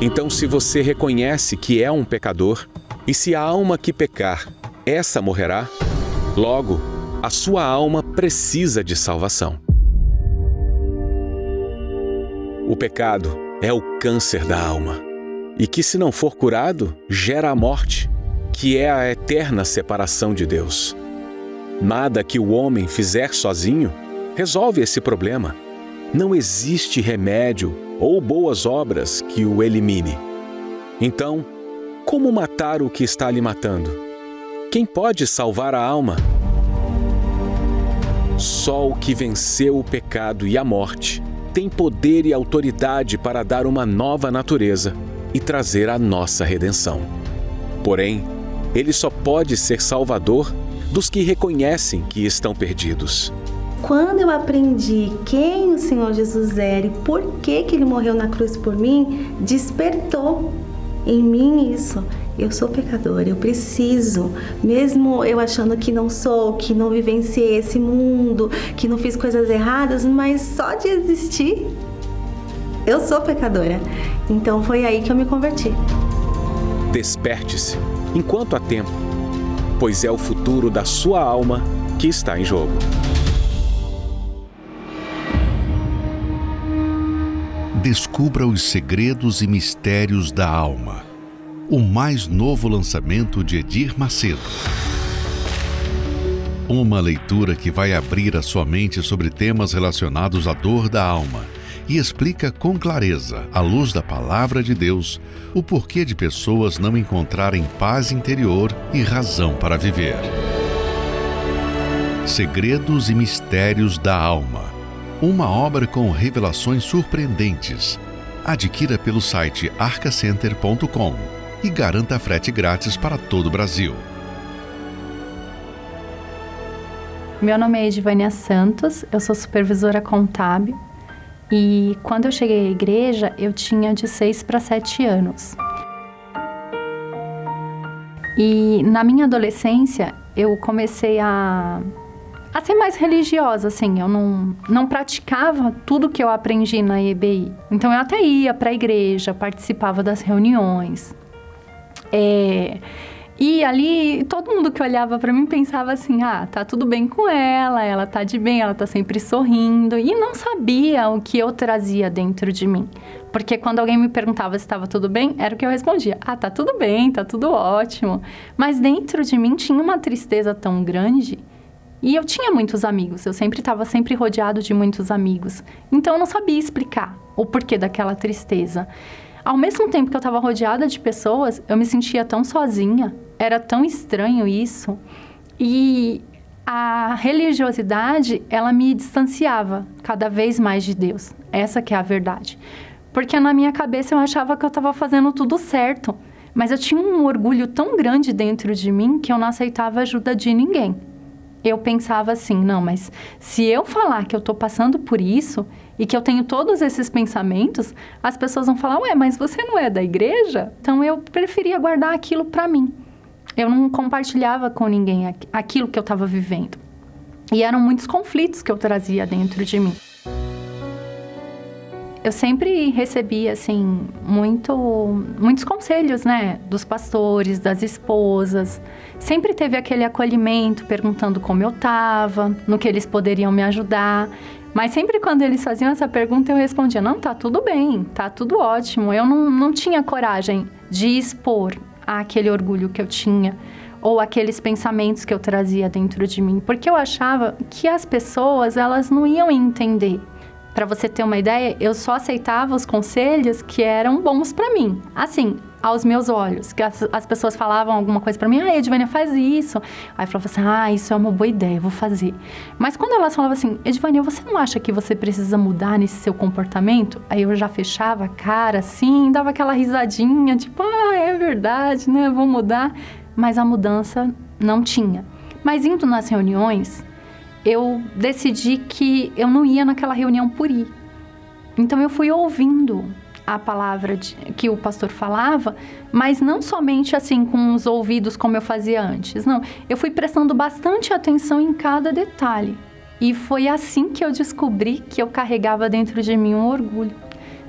Então, se você reconhece que é um pecador, e se a alma que pecar, essa morrerá, logo, a sua alma precisa de salvação. O pecado é o câncer da alma, e que, se não for curado, gera a morte que é a eterna separação de Deus. Nada que o homem fizer sozinho resolve esse problema. Não existe remédio ou boas obras que o elimine. Então, como matar o que está lhe matando? Quem pode salvar a alma? Só o que venceu o pecado e a morte tem poder e autoridade para dar uma nova natureza e trazer a nossa redenção. Porém, ele só pode ser salvador dos que reconhecem que estão perdidos. Quando eu aprendi quem o Senhor Jesus era e por que, que ele morreu na cruz por mim, despertou em mim isso. Eu sou pecadora, eu preciso, mesmo eu achando que não sou, que não vivenciei esse mundo, que não fiz coisas erradas, mas só de existir, eu sou pecadora. Então foi aí que eu me converti. Desperte-se enquanto há tempo, pois é o futuro da sua alma que está em jogo. Descubra os segredos e mistérios da alma. O mais novo lançamento de Edir Macedo. Uma leitura que vai abrir a sua mente sobre temas relacionados à dor da alma e explica com clareza, à luz da palavra de Deus, o porquê de pessoas não encontrarem paz interior e razão para viver. Segredos e Mistérios da Alma. Uma obra com revelações surpreendentes. Adquira pelo site arcacenter.com e garanta frete grátis para todo o Brasil. Meu nome é Edivânia Santos, eu sou supervisora contábil e quando eu cheguei à igreja, eu tinha de 6 para 7 anos. E na minha adolescência, eu comecei a, a ser mais religiosa, assim. Eu não, não praticava tudo que eu aprendi na EBI. Então eu até ia para a igreja, participava das reuniões. É, e ali, todo mundo que olhava para mim pensava assim: ah, tá tudo bem com ela, ela tá de bem, ela tá sempre sorrindo. E não sabia o que eu trazia dentro de mim. Porque quando alguém me perguntava se estava tudo bem, era o que eu respondia: ah, tá tudo bem, tá tudo ótimo. Mas dentro de mim tinha uma tristeza tão grande. E eu tinha muitos amigos, eu sempre estava sempre rodeado de muitos amigos. Então eu não sabia explicar o porquê daquela tristeza. Ao mesmo tempo que eu estava rodeada de pessoas, eu me sentia tão sozinha. Era tão estranho isso. E a religiosidade, ela me distanciava cada vez mais de Deus. Essa que é a verdade. Porque na minha cabeça eu achava que eu estava fazendo tudo certo. Mas eu tinha um orgulho tão grande dentro de mim que eu não aceitava ajuda de ninguém. Eu pensava assim, não, mas se eu falar que eu estou passando por isso e que eu tenho todos esses pensamentos, as pessoas vão falar, ué, mas você não é da igreja? Então eu preferia guardar aquilo para mim. Eu não compartilhava com ninguém aquilo que eu estava vivendo. E eram muitos conflitos que eu trazia dentro de mim. Eu sempre recebi assim muito, muitos conselhos, né, dos pastores, das esposas. Sempre teve aquele acolhimento, perguntando como eu estava, no que eles poderiam me ajudar. Mas sempre quando eles faziam essa pergunta, eu respondia: não, tá tudo bem, tá tudo ótimo. Eu não, não tinha coragem de expor aquele orgulho que eu tinha ou aqueles pensamentos que eu trazia dentro de mim, porque eu achava que as pessoas elas não iam entender. Para você ter uma ideia, eu só aceitava os conselhos que eram bons para mim. Assim, aos meus olhos, que as, as pessoas falavam alguma coisa para mim, ah, Edvânia, faz isso. Aí eu falava assim, ah, isso é uma boa ideia, vou fazer. Mas quando elas falavam assim, Edvânia, você não acha que você precisa mudar nesse seu comportamento? Aí eu já fechava a cara assim, dava aquela risadinha, tipo, ah, é verdade, né, vou mudar. Mas a mudança não tinha. Mas indo nas reuniões, eu decidi que eu não ia naquela reunião por ir. Então eu fui ouvindo a palavra de, que o pastor falava, mas não somente assim com os ouvidos como eu fazia antes. Não, eu fui prestando bastante atenção em cada detalhe. E foi assim que eu descobri que eu carregava dentro de mim um orgulho.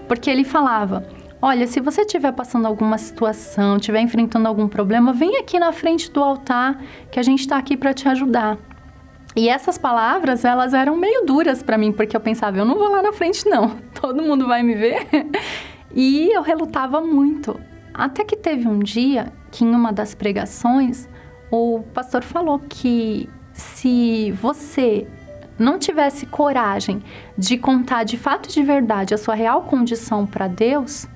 Porque ele falava: Olha, se você estiver passando alguma situação, estiver enfrentando algum problema, vem aqui na frente do altar que a gente está aqui para te ajudar. E essas palavras, elas eram meio duras para mim, porque eu pensava, eu não vou lá na frente não, [LAUGHS] todo mundo vai me ver. [LAUGHS] E eu relutava muito. Até que teve um dia que em uma das pregações, o pastor falou que se você não tivesse coragem de contar de fato de verdade a sua real condição para Deus,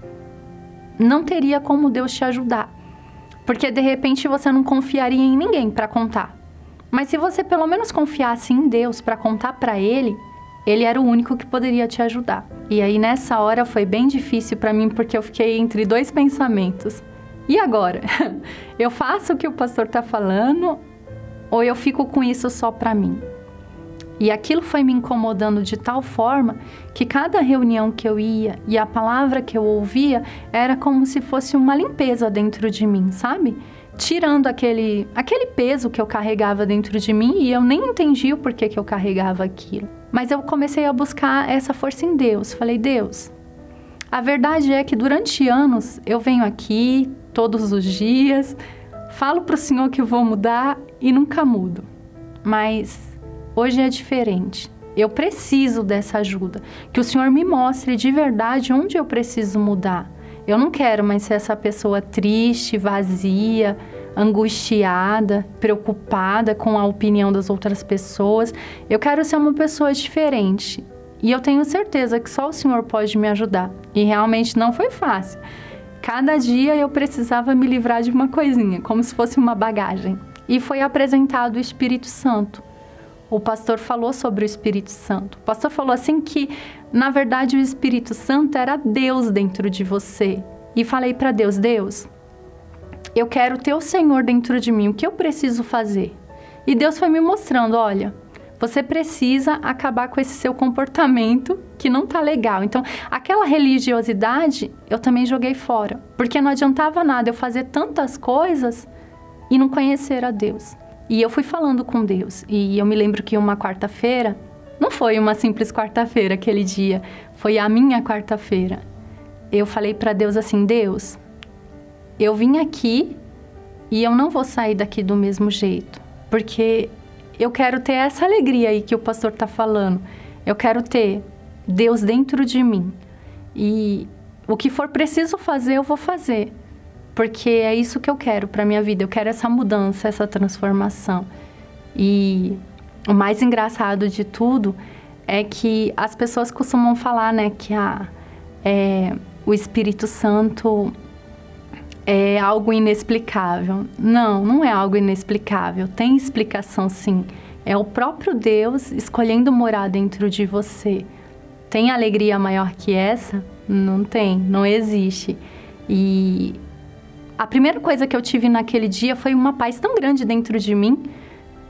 não teria como Deus te ajudar. Porque de repente você não confiaria em ninguém para contar. Mas se você pelo menos confiasse em Deus para contar para Ele, Ele era o único que poderia te ajudar. E aí nessa hora foi bem difícil para mim porque eu fiquei entre dois pensamentos. E agora? [LAUGHS] eu faço o que o pastor está falando ou eu fico com isso só para mim? E aquilo foi me incomodando de tal forma que cada reunião que eu ia e a palavra que eu ouvia era como se fosse uma limpeza dentro de mim, sabe? Tirando aquele, aquele peso que eu carregava dentro de mim e eu nem entendi o porquê que eu carregava aquilo. Mas eu comecei a buscar essa força em Deus. Falei, Deus, a verdade é que durante anos eu venho aqui todos os dias, falo para o Senhor que vou mudar e nunca mudo. Mas hoje é diferente. Eu preciso dessa ajuda. Que o Senhor me mostre de verdade onde eu preciso mudar. Eu não quero mais ser essa pessoa triste, vazia, angustiada, preocupada com a opinião das outras pessoas. Eu quero ser uma pessoa diferente. E eu tenho certeza que só o Senhor pode me ajudar. E realmente não foi fácil. Cada dia eu precisava me livrar de uma coisinha, como se fosse uma bagagem. E foi apresentado o Espírito Santo. O pastor falou sobre o Espírito Santo. O pastor falou assim que na verdade, o Espírito Santo era Deus dentro de você. E falei para Deus: Deus, eu quero ter o Senhor dentro de mim. O que eu preciso fazer? E Deus foi me mostrando: olha, você precisa acabar com esse seu comportamento que não tá legal. Então, aquela religiosidade eu também joguei fora, porque não adiantava nada eu fazer tantas coisas e não conhecer a Deus. E eu fui falando com Deus. E eu me lembro que uma quarta-feira não foi uma simples quarta-feira aquele dia, foi a minha quarta-feira. Eu falei para Deus assim: Deus, eu vim aqui e eu não vou sair daqui do mesmo jeito, porque eu quero ter essa alegria aí que o pastor está falando. Eu quero ter Deus dentro de mim. E o que for preciso fazer, eu vou fazer. Porque é isso que eu quero para minha vida. Eu quero essa mudança, essa transformação. E o mais engraçado de tudo é que as pessoas costumam falar, né, que a, é, o Espírito Santo é algo inexplicável. Não, não é algo inexplicável. Tem explicação, sim. É o próprio Deus escolhendo morar dentro de você. Tem alegria maior que essa? Não tem, não existe. E a primeira coisa que eu tive naquele dia foi uma paz tão grande dentro de mim,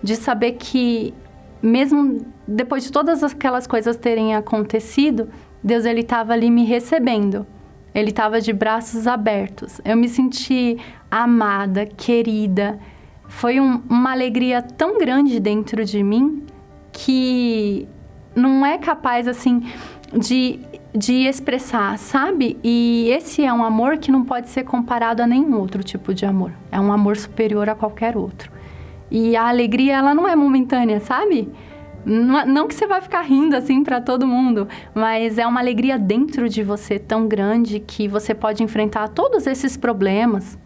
de saber que mesmo depois de todas aquelas coisas terem acontecido, Deus ele estava ali me recebendo. Ele estava de braços abertos. Eu me senti amada, querida. Foi um, uma alegria tão grande dentro de mim que não é capaz assim de, de expressar, sabe? E esse é um amor que não pode ser comparado a nenhum outro tipo de amor. É um amor superior a qualquer outro. E a alegria, ela não é momentânea, sabe? Não, não que você vai ficar rindo assim para todo mundo, mas é uma alegria dentro de você tão grande que você pode enfrentar todos esses problemas.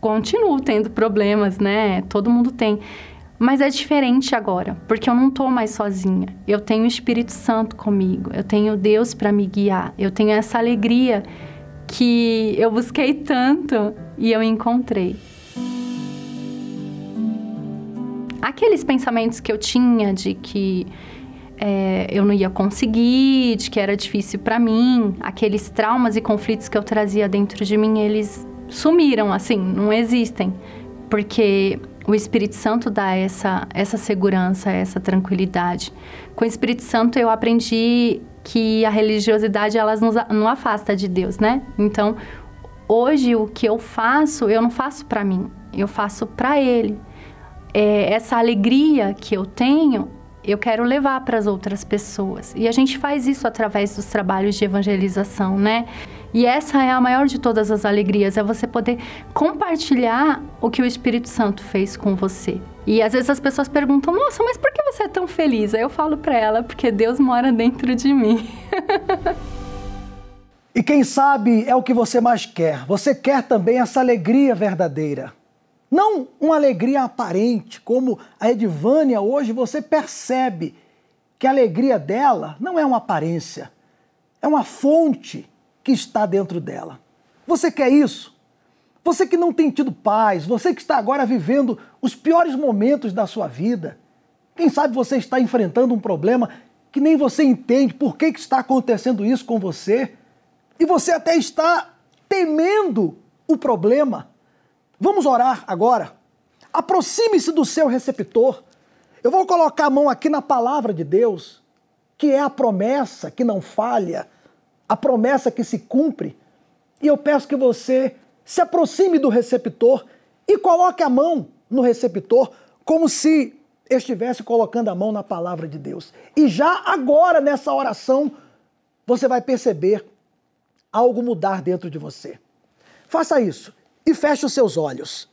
Continuo tendo problemas, né? Todo mundo tem. Mas é diferente agora, porque eu não estou mais sozinha. Eu tenho o Espírito Santo comigo, eu tenho Deus para me guiar, eu tenho essa alegria que eu busquei tanto e eu encontrei. Aqueles pensamentos que eu tinha de que é, eu não ia conseguir, de que era difícil para mim, aqueles traumas e conflitos que eu trazia dentro de mim, eles sumiram, assim, não existem. Porque o Espírito Santo dá essa, essa segurança, essa tranquilidade. Com o Espírito Santo eu aprendi que a religiosidade elas nos, não afasta de Deus, né? Então, hoje o que eu faço, eu não faço para mim, eu faço para Ele. É, essa alegria que eu tenho, eu quero levar para as outras pessoas. E a gente faz isso através dos trabalhos de evangelização, né? E essa é a maior de todas as alegrias, é você poder compartilhar o que o Espírito Santo fez com você. E às vezes as pessoas perguntam: "Nossa, mas por que você é tão feliz?" Aí eu falo para ela: "Porque Deus mora dentro de mim." [LAUGHS] e quem sabe é o que você mais quer. Você quer também essa alegria verdadeira. Não uma alegria aparente, como a Edvânia hoje você percebe que a alegria dela não é uma aparência, é uma fonte que está dentro dela. Você quer isso? Você que não tem tido paz, você que está agora vivendo os piores momentos da sua vida. Quem sabe você está enfrentando um problema que nem você entende por que, está acontecendo isso com você. E você até está temendo o problema. Vamos orar agora. Aproxime-se do seu receptor. Eu vou colocar a mão aqui na palavra de Deus, que é a promessa que não falha a promessa que se cumpre. E eu peço que você se aproxime do receptor e coloque a mão no receptor como se estivesse colocando a mão na palavra de Deus. E já agora, nessa oração, você vai perceber algo mudar dentro de você. Faça isso e feche os seus olhos.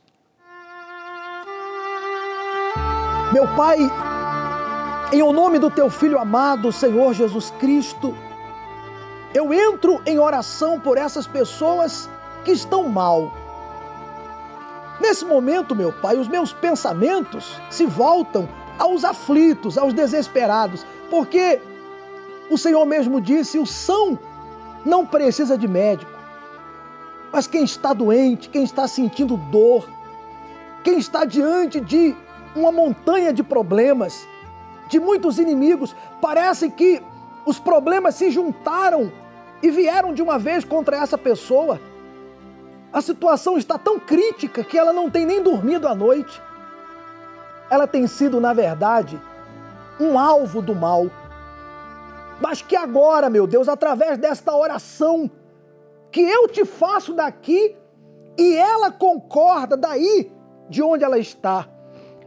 Meu Pai, em o nome do teu Filho amado, Senhor Jesus Cristo, eu entro em oração por essas pessoas que estão mal. Nesse momento, meu Pai, os meus pensamentos se voltam aos aflitos, aos desesperados, porque o Senhor mesmo disse: o são não precisa de médico, mas quem está doente, quem está sentindo dor, quem está diante de uma montanha de problemas, de muitos inimigos, parece que os problemas se juntaram e vieram de uma vez contra essa pessoa. A situação está tão crítica que ela não tem nem dormido à noite. Ela tem sido, na verdade, um alvo do mal. Mas que agora, meu Deus, através desta oração que eu te faço daqui e ela concorda daí de onde ela está,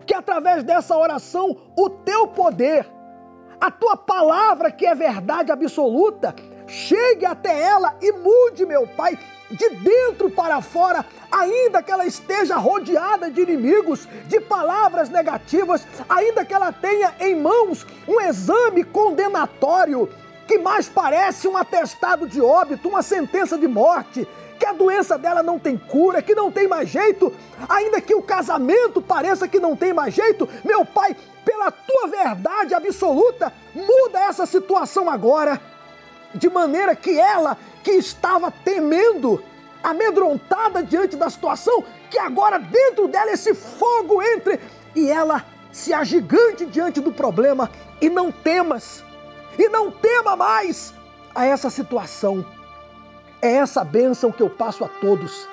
que através dessa oração o teu poder, a tua palavra que é verdade absoluta, chegue até ela e mude, meu Pai, de dentro para fora, ainda que ela esteja rodeada de inimigos, de palavras negativas, ainda que ela tenha em mãos um exame condenatório que mais parece um atestado de óbito, uma sentença de morte, que a doença dela não tem cura, que não tem mais jeito, ainda que o casamento pareça que não tem mais jeito, meu Pai, pela tua verdade absoluta, muda essa situação agora de maneira que ela, que estava temendo, amedrontada diante da situação, que agora dentro dela esse fogo entre e ela se agigante diante do problema e não temas, e não tema mais a essa situação. É essa bênção que eu passo a todos.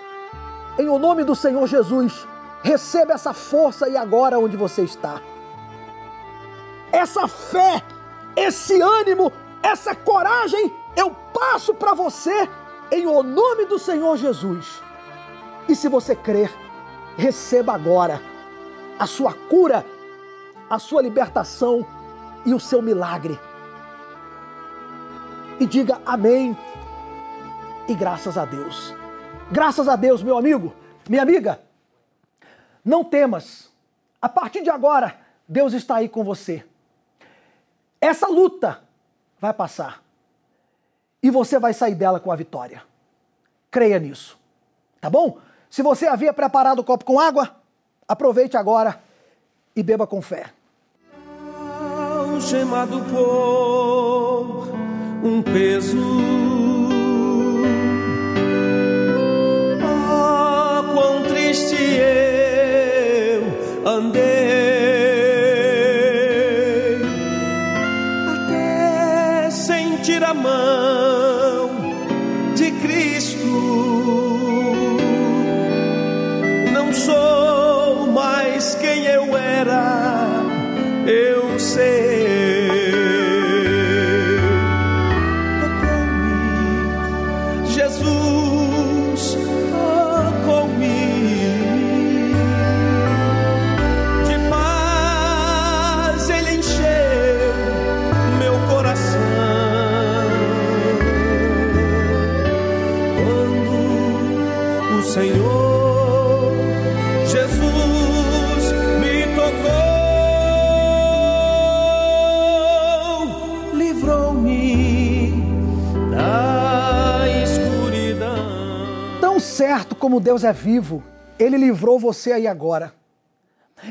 Em o nome do Senhor Jesus, receba essa força e agora onde você está. Essa fé, esse ânimo, essa coragem eu passo para você em o nome do Senhor Jesus. E se você crer, receba agora a sua cura, a sua libertação e o seu milagre. E diga amém e graças a Deus. Graças a Deus, meu amigo, minha amiga. Não temas. A partir de agora, Deus está aí com você. Essa luta vai passar. E você vai sair dela com a vitória. Creia nisso. Tá bom? Se você havia preparado o copo com água, aproveite agora e beba com fé. Por um peso. Como Deus é vivo, Ele livrou você aí agora.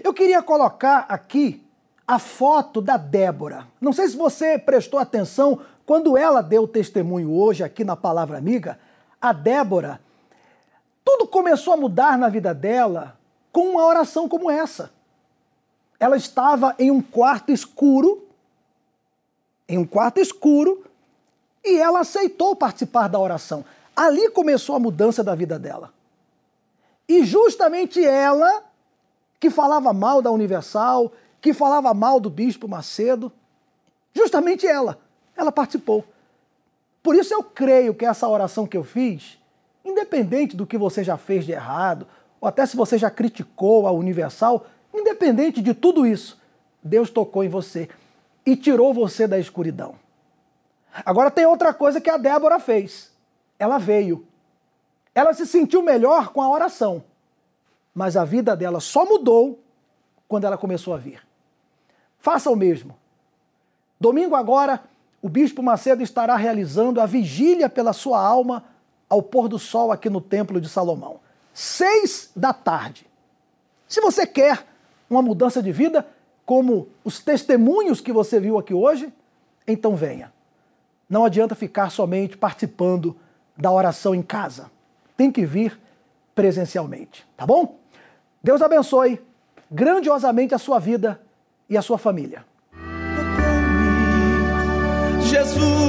Eu queria colocar aqui a foto da Débora. Não sei se você prestou atenção quando ela deu testemunho hoje aqui na Palavra Amiga. A Débora, tudo começou a mudar na vida dela com uma oração como essa. Ela estava em um quarto escuro, em um quarto escuro, e ela aceitou participar da oração. Ali começou a mudança da vida dela. E justamente ela, que falava mal da Universal, que falava mal do Bispo Macedo, justamente ela, ela participou. Por isso eu creio que essa oração que eu fiz, independente do que você já fez de errado, ou até se você já criticou a Universal, independente de tudo isso, Deus tocou em você e tirou você da escuridão. Agora tem outra coisa que a Débora fez. Ela veio. Ela se sentiu melhor com a oração. Mas a vida dela só mudou quando ela começou a vir. Faça o mesmo. Domingo agora, o Bispo Macedo estará realizando a vigília pela sua alma ao pôr do sol aqui no Templo de Salomão. Seis da tarde. Se você quer uma mudança de vida, como os testemunhos que você viu aqui hoje, então venha. Não adianta ficar somente participando da oração em casa. Tem que vir presencialmente, tá bom? Deus abençoe grandiosamente a sua vida e a sua família. Jesus